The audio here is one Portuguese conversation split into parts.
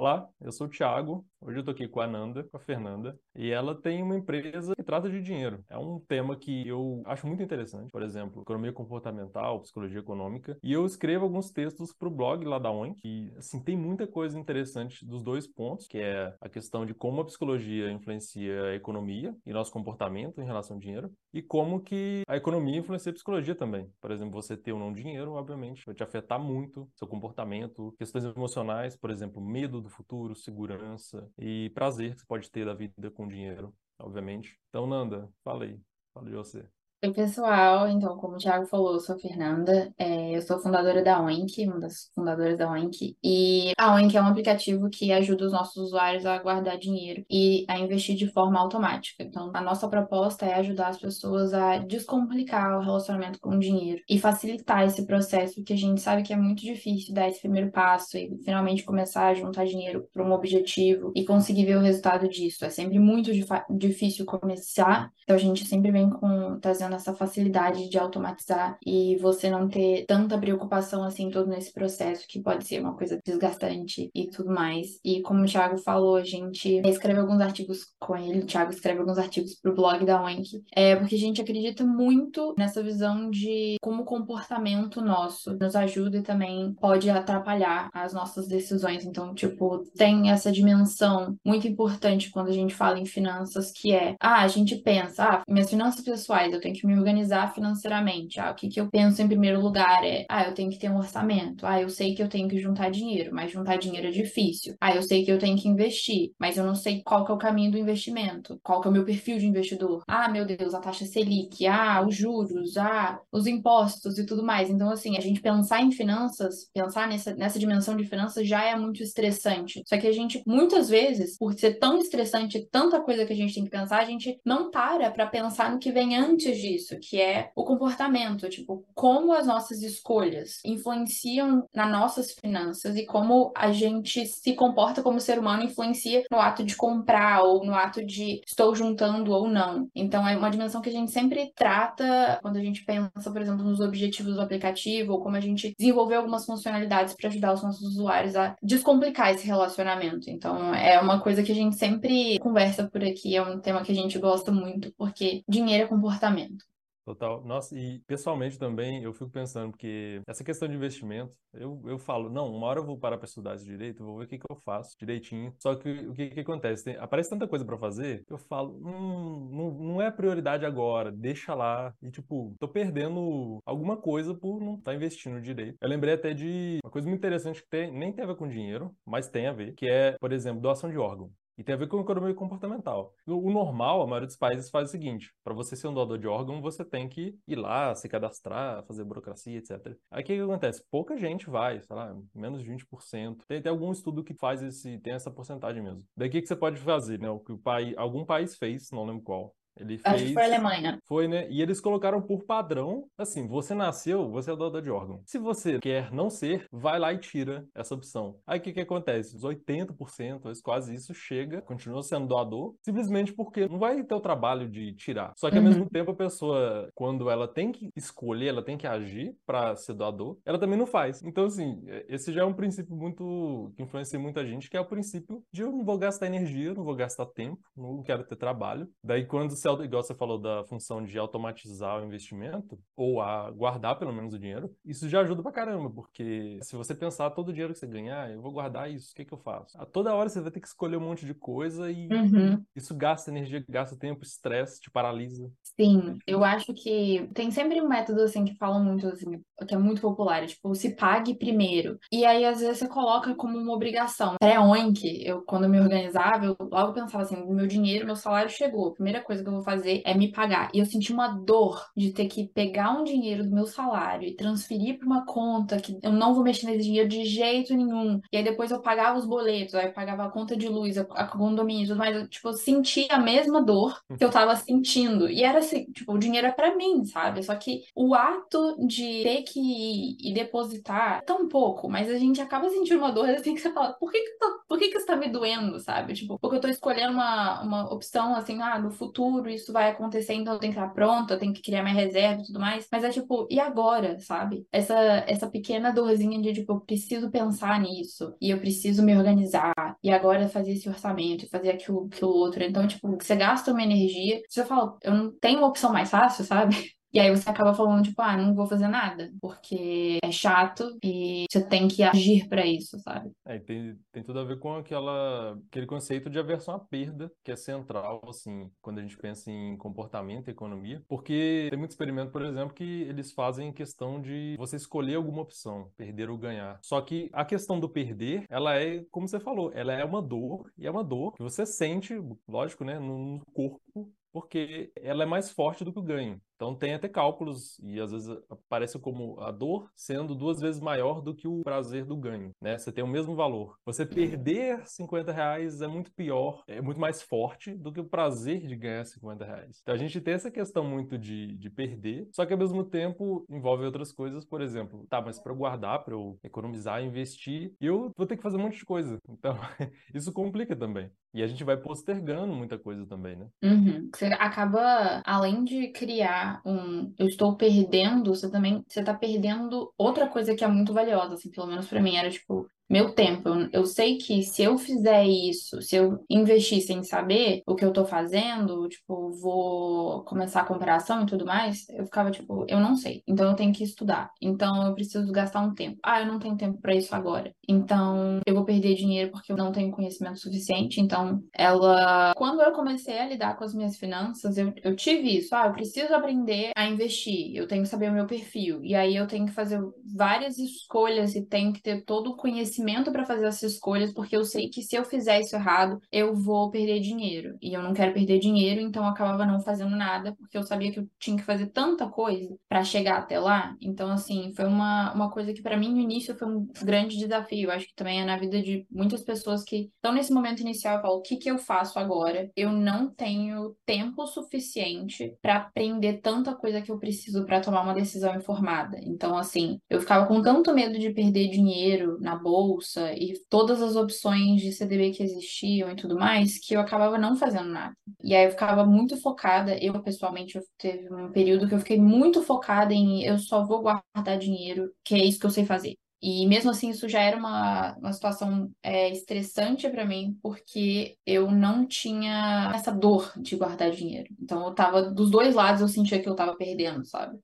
Olá, eu sou o Thiago. Hoje eu tô aqui com a Nanda, com a Fernanda, e ela tem uma empresa que trata de dinheiro. É um tema que eu acho muito interessante, por exemplo, economia comportamental, psicologia econômica, e eu escrevo alguns textos para o blog lá da ONC, e assim, tem muita coisa interessante dos dois pontos, que é a questão de como a psicologia influencia a economia e nosso comportamento em relação ao dinheiro, e como que a economia influencia a psicologia também. Por exemplo, você ter ou não dinheiro, obviamente, vai te afetar muito seu comportamento, questões emocionais, por exemplo, medo do futuro, segurança e prazer que você pode ter da vida com dinheiro, obviamente. Então, Nanda, falei, fale de você. Oi, pessoal. Então, como o Thiago falou, eu sou a Fernanda, é, eu sou fundadora da Oink, uma das fundadoras da Oink, e a Oink é um aplicativo que ajuda os nossos usuários a guardar dinheiro e a investir de forma automática. Então, a nossa proposta é ajudar as pessoas a descomplicar o relacionamento com o dinheiro e facilitar esse processo que a gente sabe que é muito difícil dar esse primeiro passo e finalmente começar a juntar dinheiro para um objetivo e conseguir ver o resultado disso. É sempre muito difícil começar, então a gente sempre vem com trazendo trazendo essa facilidade de automatizar e você não ter tanta preocupação assim todo nesse processo, que pode ser uma coisa desgastante e tudo mais. E como o Thiago falou, a gente escreve alguns artigos com ele, o Thiago escreve alguns artigos pro blog da Wank, é porque a gente acredita muito nessa visão de como o comportamento nosso nos ajuda e também pode atrapalhar as nossas decisões. Então, tipo, tem essa dimensão muito importante quando a gente fala em finanças, que é, ah, a gente pensa, ah, minhas finanças pessoais, eu tenho que que me organizar financeiramente. Ah, o que, que eu penso em primeiro lugar é, ah, eu tenho que ter um orçamento. Ah, eu sei que eu tenho que juntar dinheiro, mas juntar dinheiro é difícil. Ah, eu sei que eu tenho que investir, mas eu não sei qual que é o caminho do investimento. Qual que é o meu perfil de investidor? Ah, meu Deus, a taxa Selic, ah, os juros, ah, os impostos e tudo mais. Então, assim, a gente pensar em finanças, pensar nessa, nessa dimensão de finanças já é muito estressante. Só que a gente, muitas vezes, por ser tão estressante, tanta coisa que a gente tem que pensar, a gente não para para pensar no que vem antes de disso, que é o comportamento, tipo, como as nossas escolhas influenciam nas nossas finanças e como a gente se comporta como ser humano influencia no ato de comprar ou no ato de estou juntando ou não. Então é uma dimensão que a gente sempre trata quando a gente pensa, por exemplo, nos objetivos do aplicativo ou como a gente desenvolver algumas funcionalidades para ajudar os nossos usuários a descomplicar esse relacionamento. Então é uma coisa que a gente sempre conversa por aqui, é um tema que a gente gosta muito porque dinheiro é comportamento. Total. Nossa, e pessoalmente também eu fico pensando, porque essa questão de investimento, eu, eu falo, não, uma hora eu vou parar para estudar esse direito, vou ver o que, que eu faço direitinho. Só que o que, que acontece? Tem, aparece tanta coisa para fazer, eu falo, hum, não, não é prioridade agora, deixa lá. E tipo, tô perdendo alguma coisa por não estar tá investindo direito. Eu lembrei até de uma coisa muito interessante que tem, nem tem a ver com dinheiro, mas tem a ver, que é, por exemplo, doação de órgão. E tem a ver com economia comportamental. O normal, a maioria dos países faz o seguinte: para você ser um doador de órgão, você tem que ir lá, se cadastrar, fazer burocracia, etc. Aí o que, que acontece? Pouca gente vai, sei lá, menos de 20%. Tem, tem algum estudo que faz esse, tem essa porcentagem mesmo. Daí o que, que você pode fazer, né? O que o algum país fez, não lembro qual. Ele fez... Acho que foi a Alemanha. Foi, né? E eles colocaram por padrão, assim, você nasceu, você é doador de órgão. Se você quer não ser, vai lá e tira essa opção. Aí o que que acontece? Os 80%, quase isso, chega, continua sendo doador, simplesmente porque não vai ter o trabalho de tirar. Só que ao uhum. mesmo tempo a pessoa, quando ela tem que escolher, ela tem que agir para ser doador, ela também não faz. Então, assim, esse já é um princípio muito que influencia muita gente, que é o princípio de eu não vou gastar energia, não vou gastar tempo, não quero ter trabalho. Daí quando se igual você falou da função de automatizar o investimento, ou a guardar pelo menos o dinheiro, isso já ajuda pra caramba, porque se você pensar todo o dinheiro que você ganhar, eu vou guardar isso, o que, que eu faço? A toda hora você vai ter que escolher um monte de coisa e uhum. isso gasta energia, gasta tempo, estresse, te paralisa. Sim, eu acho que tem sempre um método assim que falam muito assim, que é muito popular, tipo, se pague primeiro. E aí às vezes você coloca como uma obrigação. Pré-ONC, eu quando eu me organizava, eu logo pensava assim, meu dinheiro, meu salário chegou, a primeira coisa que eu vou fazer é me pagar. E eu senti uma dor de ter que pegar um dinheiro do meu salário e transferir para uma conta que eu não vou mexer nesse dinheiro de jeito nenhum. E aí depois eu pagava os boletos, aí eu pagava a conta de luz, a, a condomínio, tudo mais. Eu, tipo, eu senti a mesma dor que eu tava sentindo. E era assim, tipo, o dinheiro é para mim, sabe? Só que o ato de ter que ir e depositar é tão pouco, mas a gente acaba sentindo uma dor assim que você fala, por que que, tá, por que, que isso tá me doendo, sabe? Tipo, porque eu tô escolhendo uma, uma opção assim, ah, no futuro futuro isso vai acontecer, então eu tenho que estar pronta, eu tenho que criar minha reserva e tudo mais. Mas é tipo, e agora, sabe? Essa, essa pequena dorzinha de tipo, eu preciso pensar nisso e eu preciso me organizar e agora fazer esse orçamento fazer aquilo, aquilo outro. Então, tipo, você gasta uma energia, você fala, eu não tenho uma opção mais fácil, sabe? E aí você acaba falando, tipo, ah, não vou fazer nada, porque é chato e você tem que agir para isso, sabe? É, tem, tem tudo a ver com aquela, aquele conceito de aversão à perda, que é central, assim, quando a gente pensa em comportamento e economia, porque tem muito experimento, por exemplo, que eles fazem em questão de você escolher alguma opção, perder ou ganhar. Só que a questão do perder, ela é, como você falou, ela é uma dor, e é uma dor que você sente, lógico, né, no corpo, porque ela é mais forte do que o ganho. Então tem até cálculos e às vezes aparece como a dor sendo duas vezes maior do que o prazer do ganho, né? Você tem o mesmo valor. Você perder 50 reais é muito pior, é muito mais forte do que o prazer de ganhar 50 reais. Então a gente tem essa questão muito de, de perder, só que ao mesmo tempo envolve outras coisas, por exemplo, tá, mas para guardar, para eu economizar, investir, eu vou ter que fazer um monte de coisa. Então isso complica também. E a gente vai postergando muita coisa também, né? Uhum. Você acaba, além de criar um eu estou perdendo, você também você tá perdendo outra coisa que é muito valiosa, assim, pelo menos para mim era tipo meu tempo. Eu, eu, sei que se eu fizer isso, se eu investir sem saber o que eu tô fazendo, tipo, vou começar a comprar ação e tudo mais, eu ficava tipo, eu não sei. Então eu tenho que estudar. Então eu preciso gastar um tempo. Ah, eu não tenho tempo para isso agora. Então eu vou perder dinheiro porque eu não tenho conhecimento suficiente. Então ela. Quando eu comecei a lidar com as minhas finanças, eu, eu tive isso. Ah, eu preciso aprender a investir. Eu tenho que saber o meu perfil. E aí eu tenho que fazer várias escolhas e tenho que ter todo o conhecimento conhecimento para fazer essas escolhas, porque eu sei que se eu fizer isso errado, eu vou perder dinheiro. E eu não quero perder dinheiro, então eu acabava não fazendo nada, porque eu sabia que eu tinha que fazer tanta coisa para chegar até lá. Então, assim, foi uma, uma coisa que para mim no início foi um grande desafio. Eu acho que também é na vida de muitas pessoas que estão nesse momento inicial e falam: o que, que eu faço agora? Eu não tenho tempo suficiente para aprender tanta coisa que eu preciso para tomar uma decisão informada. Então, assim, eu ficava com tanto medo de perder dinheiro na bolsa bolsa e todas as opções de CDB que existiam e tudo mais, que eu acabava não fazendo nada. E aí eu ficava muito focada, eu pessoalmente, eu teve um período que eu fiquei muito focada em eu só vou guardar dinheiro, que é isso que eu sei fazer. E mesmo assim, isso já era uma, uma situação é, estressante para mim, porque eu não tinha essa dor de guardar dinheiro. Então, eu tava dos dois lados, eu sentia que eu tava perdendo, sabe?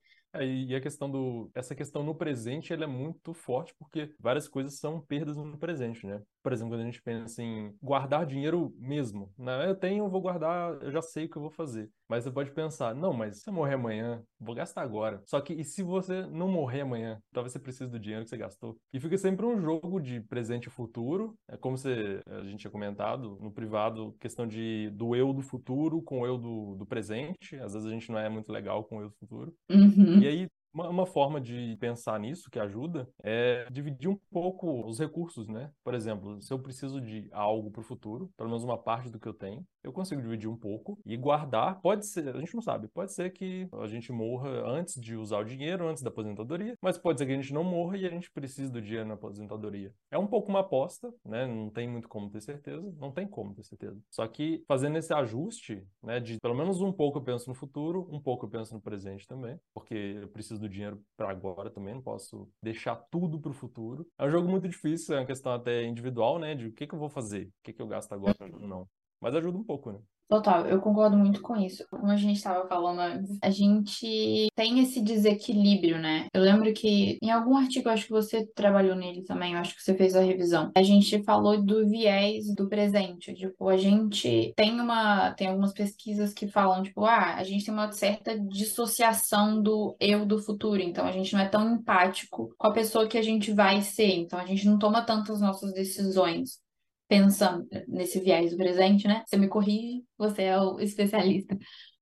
E a questão do. Essa questão no presente ela é muito forte, porque várias coisas são perdas no presente, né? Por exemplo, quando a gente pensa em guardar dinheiro mesmo, né? Eu tenho, eu vou guardar, eu já sei o que eu vou fazer. Mas você pode pensar, não, mas se eu morrer amanhã, vou gastar agora. Só que e se você não morrer amanhã? Talvez você precise do dinheiro que você gastou. E fica sempre um jogo de presente e futuro. É como você, a gente tinha comentado no privado, questão de do eu do futuro com o eu do, do presente. Às vezes a gente não é muito legal com o eu do futuro. Uhum. E aí uma, uma, forma de pensar nisso que ajuda é dividir um pouco os recursos, né? Por exemplo, se eu preciso de algo para o futuro, pelo menos uma parte do que eu tenho, eu consigo dividir um pouco e guardar. Pode ser, a gente não sabe, pode ser que a gente morra antes de usar o dinheiro, antes da aposentadoria, mas pode ser que a gente não morra e a gente precise do dinheiro na aposentadoria. É um pouco uma aposta, né? Não tem muito como ter certeza, não tem como ter certeza. Só que fazendo esse ajuste, né, de pelo menos um pouco eu penso no futuro, um pouco eu penso no presente também, porque eu preciso do do dinheiro para agora também, não posso deixar tudo para o futuro. É um jogo muito difícil, é uma questão até individual, né? De o que, que eu vou fazer, o que, que eu gasto agora, não. Mas ajuda um pouco, né? Total, eu concordo muito com isso. Como a gente estava falando antes, a gente tem esse desequilíbrio, né? Eu lembro que em algum artigo, acho que você trabalhou nele também, eu acho que você fez a revisão. A gente falou do viés do presente. Tipo, a gente tem uma. Tem algumas pesquisas que falam, tipo, ah, a gente tem uma certa dissociação do eu do futuro. Então a gente não é tão empático com a pessoa que a gente vai ser. Então a gente não toma tantas nossas decisões pensando nesse viés do presente, né? Você me corrige, você é o especialista.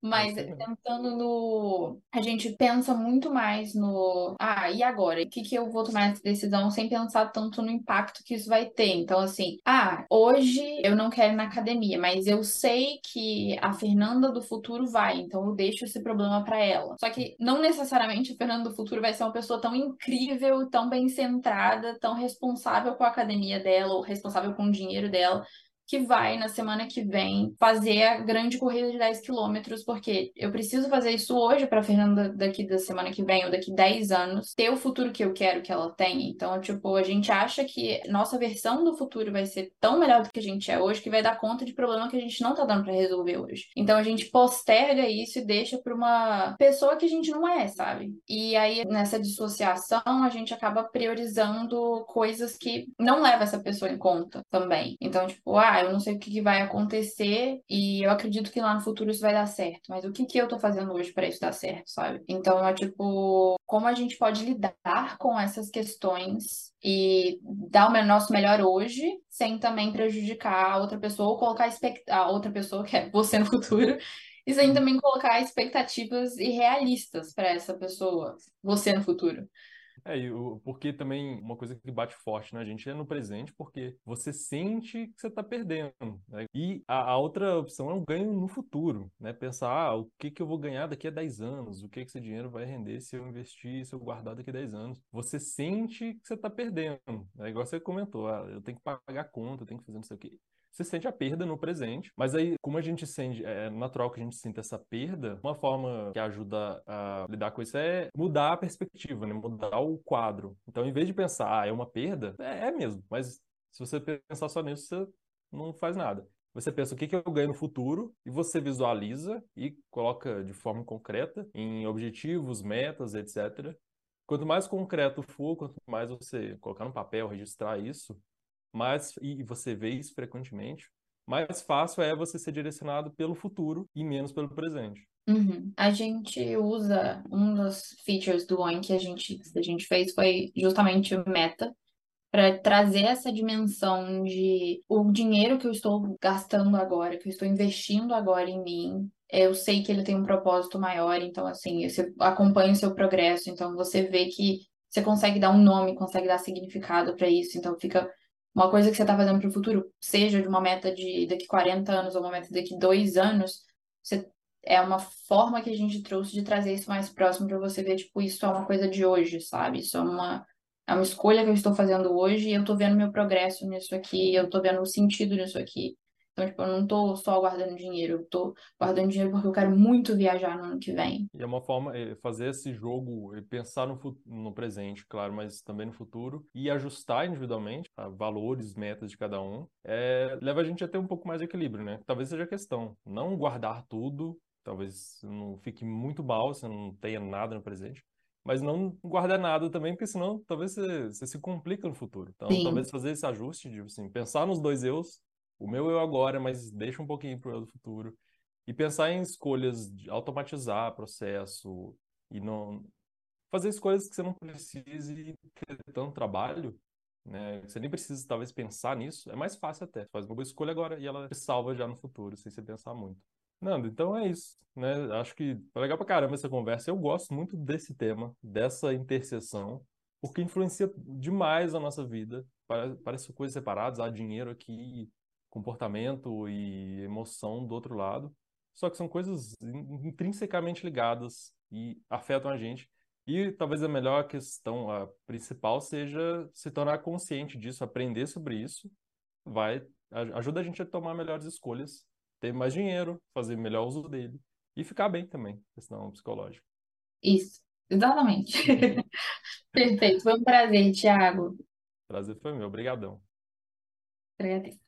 Mas pensando no. A gente pensa muito mais no. Ah, e agora? O que, que eu vou tomar essa decisão sem pensar tanto no impacto que isso vai ter? Então, assim, ah, hoje eu não quero ir na academia, mas eu sei que a Fernanda do futuro vai, então eu deixo esse problema para ela. Só que não necessariamente a Fernanda do futuro vai ser uma pessoa tão incrível, tão bem centrada, tão responsável com a academia dela, ou responsável com o dinheiro dela que vai, na semana que vem, fazer a grande corrida de 10 quilômetros, porque eu preciso fazer isso hoje para Fernanda daqui da semana que vem ou daqui 10 anos ter o futuro que eu quero que ela tenha. Então, tipo, a gente acha que nossa versão do futuro vai ser tão melhor do que a gente é hoje que vai dar conta de problema que a gente não tá dando para resolver hoje. Então, a gente posterga isso e deixa para uma pessoa que a gente não é, sabe? E aí, nessa dissociação, a gente acaba priorizando coisas que não levam essa pessoa em conta também. Então, tipo, ah, eu não sei o que, que vai acontecer e eu acredito que lá no futuro isso vai dar certo, mas o que, que eu tô fazendo hoje para isso dar certo, sabe? Então, é tipo, como a gente pode lidar com essas questões e dar o nosso melhor hoje, sem também prejudicar a outra pessoa ou colocar a outra pessoa, que é você no futuro, e sem também colocar expectativas irrealistas para essa pessoa, você no futuro. É, porque também uma coisa que bate forte na gente é no presente, porque você sente que você está perdendo. Né? E a, a, outra opção é um ganho no futuro, né? Pensar, ah, o que, que eu vou ganhar daqui a 10 anos? O que, que esse dinheiro vai render se eu investir, se eu guardar daqui a 10 anos? Você sente que você está perdendo. É igual você comentou, ah, eu tenho que pagar a conta, eu tenho que fazer não sei o quê você sente a perda no presente, mas aí, como a gente sente, é natural que a gente sinta essa perda, uma forma que ajuda a lidar com isso é mudar a perspectiva, né? mudar o quadro. Então, em vez de pensar, ah, é uma perda, é, é mesmo, mas se você pensar só nisso, você não faz nada. Você pensa o que, que eu ganho no futuro e você visualiza e coloca de forma concreta em objetivos, metas, etc. Quanto mais concreto for, quanto mais você colocar no papel, registrar isso, mais, e você vê isso frequentemente, mais fácil é você ser direcionado pelo futuro e menos pelo presente. Uhum. A gente usa um dos features do ON que a gente, a gente fez foi justamente o meta para trazer essa dimensão de o dinheiro que eu estou gastando agora, que eu estou investindo agora em mim. Eu sei que ele tem um propósito maior, então assim, você acompanha o seu progresso, então você vê que você consegue dar um nome, consegue dar significado para isso, então fica uma coisa que você está fazendo para o futuro, seja de uma meta de daqui 40 anos ou uma meta daqui dois anos, você, é uma forma que a gente trouxe de trazer isso mais próximo para você ver, tipo, isso é uma coisa de hoje, sabe? Isso é uma, é uma escolha que eu estou fazendo hoje e eu estou vendo meu progresso nisso aqui, eu estou vendo o sentido nisso aqui. Então, tipo, eu não tô só guardando dinheiro, eu tô guardando dinheiro porque eu quero muito viajar no ano que vem. E é uma forma, é, fazer esse jogo, pensar no, no presente, claro, mas também no futuro, e ajustar individualmente valores, metas de cada um, é, leva a gente a ter um pouco mais de equilíbrio, né? Talvez seja a questão, não guardar tudo, talvez não fique muito mal, você não tenha nada no presente, mas não guardar nada também, porque senão talvez você, você se complica no futuro. Então, Sim. talvez fazer esse ajuste de assim, pensar nos dois eus o meu eu agora, mas deixa um pouquinho para o futuro. E pensar em escolhas de automatizar processo e não fazer escolhas que você não precise ter tanto trabalho, né? Você nem precisa talvez pensar nisso, é mais fácil até. Você faz uma boa escolha agora e ela te salva já no futuro, sem você pensar muito. Nando, então é isso, né? Acho que foi legal pra caramba essa conversa. Eu gosto muito desse tema, dessa interseção, porque influencia demais a nossa vida. Parece coisas separadas, há dinheiro aqui, comportamento e emoção do outro lado. Só que são coisas intrinsecamente ligadas e afetam a gente. E talvez a melhor questão, a principal, seja se tornar consciente disso, aprender sobre isso, vai ajuda a gente a tomar melhores escolhas, ter mais dinheiro, fazer melhor uso dele e ficar bem também, questão psicológica. Isso, exatamente. Perfeito, foi um prazer, Thiago. Prazer foi meu, obrigadão. Prazer.